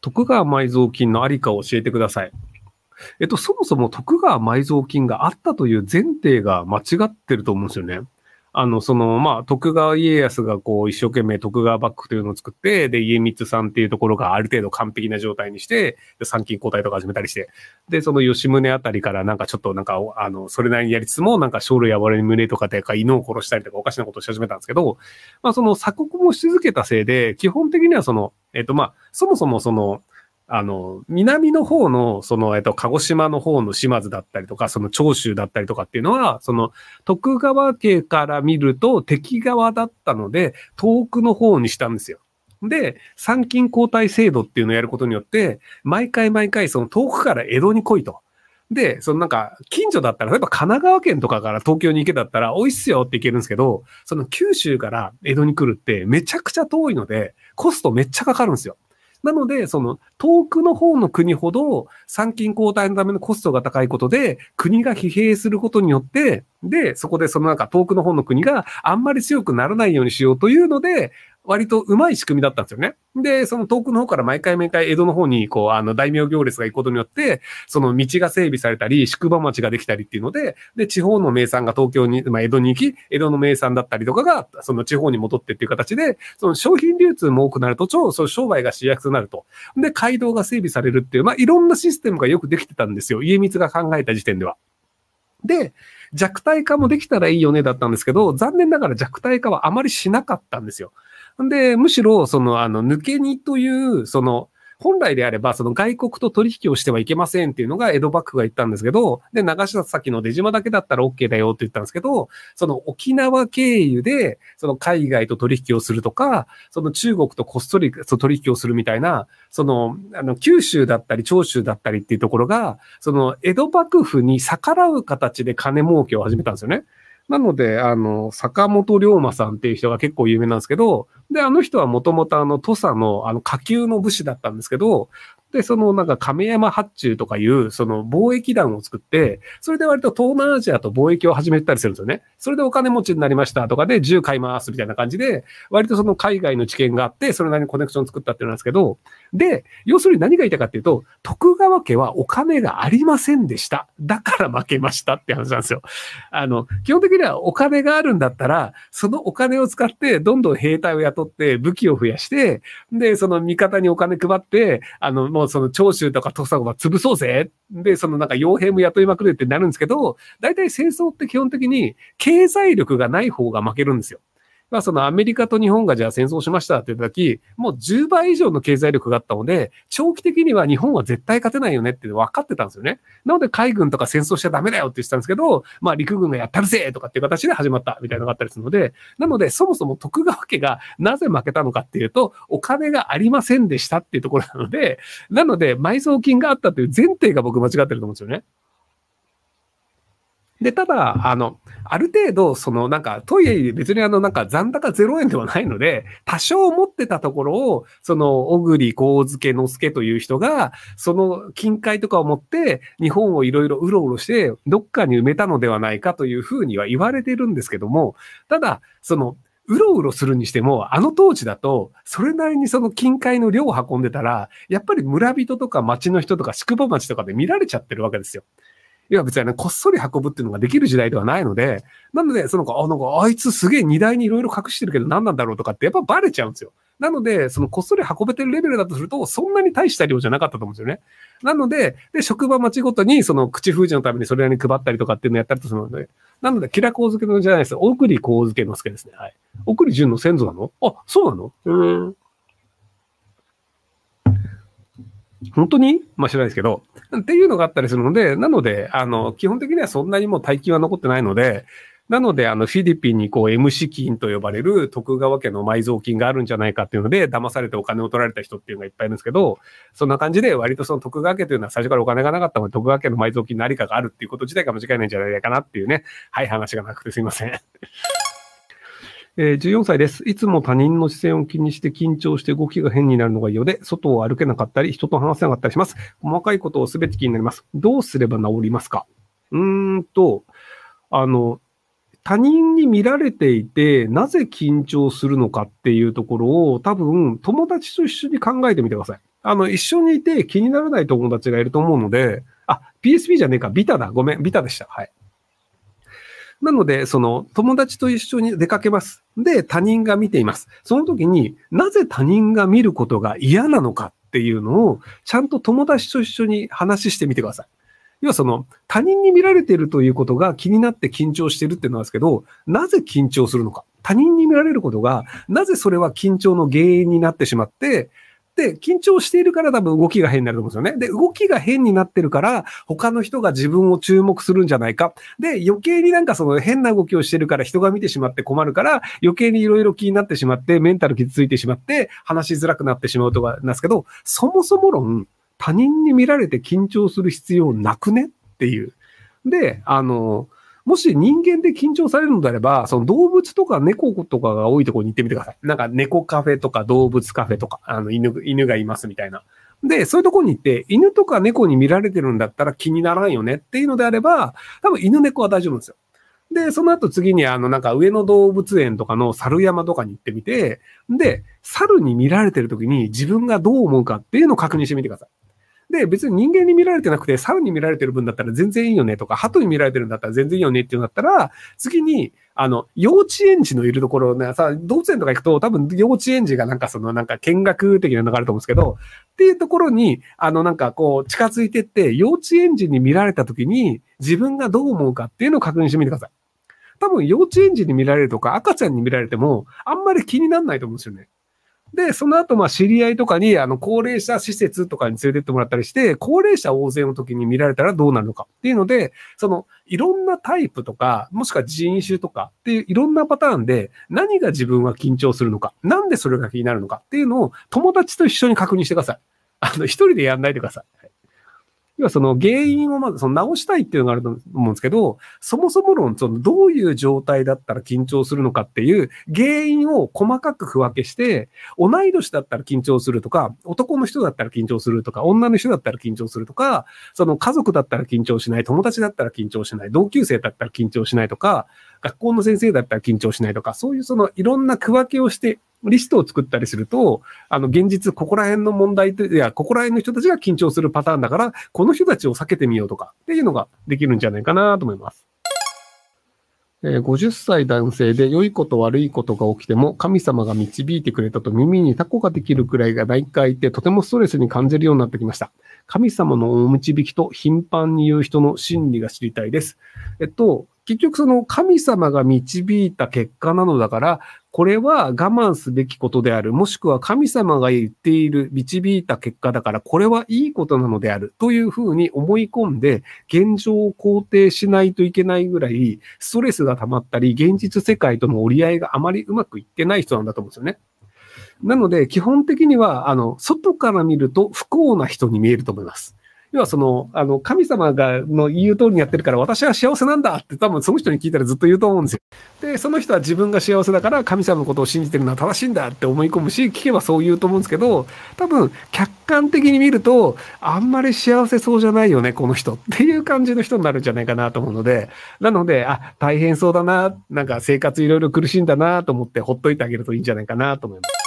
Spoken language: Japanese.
徳川埋蔵金のありかを教えてください。えっと、そもそも徳川埋蔵金があったという前提が間違ってると思うんですよね。あの、その、まあ、徳川家康がこう、一生懸命徳川幕府というのを作って、で、家光さんっていうところがある程度完璧な状態にして、で、参勤交代とか始めたりして、で、その吉宗あたりからなんかちょっとなんか、あの、それなりにやりつつも、なんか、生類暴れに胸とかでか犬を殺したりとかおかしなことをし始めたんですけど、まあ、その鎖国もし続けたせいで、基本的にはその、えっと、まあ、そもそもその、あの、南の方の、その、えっと、鹿児島の方の島津だったりとか、その長州だったりとかっていうのは、その、徳川家から見ると敵側だったので、遠くの方にしたんですよ。で、参勤交代制度っていうのをやることによって、毎回毎回その遠くから江戸に来いと。で、そのなんか、近所だったら、例えば神奈川県とかから東京に行けだったら、美味しいっすよって行けるんですけど、その九州から江戸に来るってめちゃくちゃ遠いので、コストめっちゃかかるんですよ。なので、その遠くの方の国ほど参勤交代のためのコストが高いことで、国が疲弊することによって、で、そこでそのなんか遠くの方の国があんまり強くならないようにしようというので、割とうまい仕組みだったんですよね。で、その遠くの方から毎回毎回江戸の方に、こう、あの、大名行列が行くことによって、その道が整備されたり、宿場町ができたりっていうので、で、地方の名産が東京に、まあ、江戸に行き、江戸の名産だったりとかが、その地方に戻ってっていう形で、その商品流通も多くなると、超、その商売がしやすくなると。で、街道が整備されるっていう、まあ、いろんなシステムがよくできてたんですよ。家光が考えた時点では。で、弱体化もできたらいいよねだったんですけど、残念ながら弱体化はあまりしなかったんですよ。で、むしろ、その、あの、抜け荷という、その、本来であれば、その外国と取引をしてはいけませんっていうのが江戸幕府が言ったんですけど、で、長崎の出島だけだったら OK だよって言ったんですけど、その沖縄経由で、その海外と取引をするとか、その中国とこっそり取引をするみたいな、その、あの、九州だったり長州だったりっていうところが、その江戸幕府に逆らう形で金儲けを始めたんですよね。なので、あの、坂本龍馬さんっていう人が結構有名なんですけど、で、あの人はもともとあの、土佐のあの、下級の武士だったんですけど、で、そのなんか亀山発注とかいう、その貿易団を作って、それで割と東南アジアと貿易を始めたりするんですよね。それでお金持ちになりましたとかで銃買いますみたいな感じで、割とその海外の知見があって、それなりにコネクション作ったっていうんですけど、で、要するに何が言いたかっていうと、徳川家はお金がありませんでした。だから負けましたって話なんですよ。あの、基本的にはお金があるんだったら、そのお金を使ってどんどん兵隊を雇って武器を増やして、で、その味方にお金配って、あの、もうその長州とか土佐は潰そうぜ。で、そのなんか傭兵も雇いまくるってなるんですけど、大体戦争って基本的に経済力がない方が負けるんですよ。まあ、そのアメリカと日本がじゃあ戦争しましたって言った時、もう10倍以上の経済力があったので、長期的には日本は絶対勝てないよねって分かってたんですよね。なので海軍とか戦争しちゃダメだよって言ってたんですけど、まあ陸軍がやったるぜとかっていう形で始まったみたいなのがあったりするので、なのでそもそも徳川家がなぜ負けたのかっていうと、お金がありませんでしたっていうところなので、なので埋蔵金があったという前提が僕間違ってると思うんですよね。で、ただ、あの、ある程度、その、なんか、トイレ別にあの、なんか残高0円ではないので、多少持ってたところを、その、小栗光介之助という人が、その、金塊とかを持って、日本をいろいろうろうろして、どっかに埋めたのではないかというふうには言われてるんですけども、ただ、その、うろうろするにしても、あの当時だと、それなりにその金塊の量を運んでたら、やっぱり村人とか町の人とか宿場町とかで見られちゃってるわけですよ。いや別にね、こっそり運ぶっていうのができる時代ではないので、なので、そのあ、なんか、あいつすげえ荷台にいろいろ隠してるけど何なんだろうとかってやっぱバレちゃうんですよ。なので、そのこっそり運べてるレベルだとすると、そんなに大した量じゃなかったと思うんですよね。なので、で、職場町ごとに、その口封じのためにそれなりに配ったりとかっていうのをやったりとするので、なので、キラコウ付けのじゃないです。送りコウ付けの助ですね。はい。送り順の先祖なの？あ、そうなの？うん。本当に？まあ知らないですけど、っていうのがあったりするので、なので、あの、基本的にはそんなにもう大金は残ってないので、なので、あの、フィリピンにこう、M 資金と呼ばれる徳川家の埋蔵金があるんじゃないかっていうので、騙されてお金を取られた人っていうのがいっぱいいるんですけど、そんな感じで割とその徳川家というのは最初からお金がなかったので、徳川家の埋蔵金何かがあるっていうこと自体が間違いないんじゃないかなっていうね、はい、話がなくてすいません。えー、14歳です。いつも他人の視線を気にして緊張して動きが変になるのが嫌で、外を歩けなかったり、人と話せなかったりします。細かいことをすべて気になります。どうすれば治りますか？うーんと、あの、他人に見られていて、なぜ緊張するのかっていうところを多分友達と一緒に考えてみてください。あの、一緒にいて気にならない友達がいると思うので、あ、PSP じゃねえか、ビタだ。ごめん、ビタでした。はい。なので、その友達と一緒に出かけます。で、他人が見ています。その時になぜ他人が見ることが嫌なのかっていうのを、ちゃんと友達と一緒に話してみてください。要はその、他人に見られているということが気になって緊張してるっていうのなんですけど、なぜ緊張するのか。他人に見られることが、なぜそれは緊張の原因になってしまって、で、緊張しているから多分動きが変になると思うんですよね。で、動きが変になってるから、他の人が自分を注目するんじゃないか。で、余計になんかその変な動きをしてるから人が見てしまって困るから、余計にいろいろ気になってしまって、メンタル傷ついてしまって、話しづらくなってしまうとかなんですけど、そもそも論、他人に見られて緊張する必要なくねっていう。で、あの、もし人間で緊張されるのであれば、その動物とか猫とかが多いところに行ってみてください。なんか猫カフェとか動物カフェとか、あの犬、犬がいますみたいな。で、そういうところに行って、犬とか猫に見られてるんだったら気にならんよねっていうのであれば、多分犬猫は大丈夫ですよ。で、その後次にあのなんか上野動物園とかの猿山とかに行ってみて、で、猿に見られてる時に自分がどう思うかっていうのを確認してみてください。で、別に人間に見られてなくて、猿に見られてる分だったら全然いいよねとか、鳩に見られてるんだったら全然いいよねっていうんだったら、次に、あの、幼稚園児のいるところね、さ、動物園とか行くと多分幼稚園児がなんかそのなんか見学的なのがあると思うんですけど、っていうところに、あのなんかこう近づいてって、幼稚園児に見られた時に自分がどう思うかっていうのを確認してみてください。多分幼稚園児に見られるとか赤ちゃんに見られてもあんまり気にならないと思うんですよね。で、その後、まあ、知り合いとかに、あの、高齢者施設とかに連れてってもらったりして、高齢者大勢の時に見られたらどうなるのかっていうので、その、いろんなタイプとか、もしくは人種とかっていういろんなパターンで、何が自分は緊張するのか、なんでそれが気になるのかっていうのを、友達と一緒に確認してください。あの、一人でやんないでください。要はその原因をまずその直したいっていうのがあると思うんですけど、そもそも論、そのどういう状態だったら緊張するのかっていう原因を細かく区分けして、同い年だったら緊張するとか、男の人だったら緊張するとか、女の人だったら緊張するとか、その家族だったら緊張しない、友達だったら緊張しない、同級生だったら緊張しないとか、学校の先生だったら緊張しないとか、そういうそのいろんな区分けをしてリストを作ったりすると、あの、現実、ここら辺の問題いや、ここら辺の人たちが緊張するパターンだから、この人たちを避けてみようとかっていうのができるんじゃないかなと思います。えー、50歳男性で良いこと悪いことが起きても神様が導いてくれたと耳にタコができるくらいが何回いてとてもストレスに感じるようになってきました。神様のお導きと頻繁に言う人の心理が知りたいです。えっと、結局その神様が導いた結果なのだから、これは我慢すべきことである。もしくは神様が言っている、導いた結果だから、これはいいことなのである。というふうに思い込んで、現状を肯定しないといけないぐらい、ストレスが溜まったり、現実世界との折り合いがあまりうまくいってない人なんだと思うんですよね。なので、基本的には、あの、外から見ると不幸な人に見えると思います。要はその、あの、神様が、の言う通りにやってるから私は幸せなんだって多分その人に聞いたらずっと言うと思うんですよ。で、その人は自分が幸せだから神様のことを信じてるのは正しいんだって思い込むし、聞けばそう言うと思うんですけど、多分客観的に見ると、あんまり幸せそうじゃないよね、この人っていう感じの人になるんじゃないかなと思うので、なので、あ、大変そうだな、なんか生活いろいろ苦しいんだなと思ってほっといてあげるといいんじゃないかなと思います。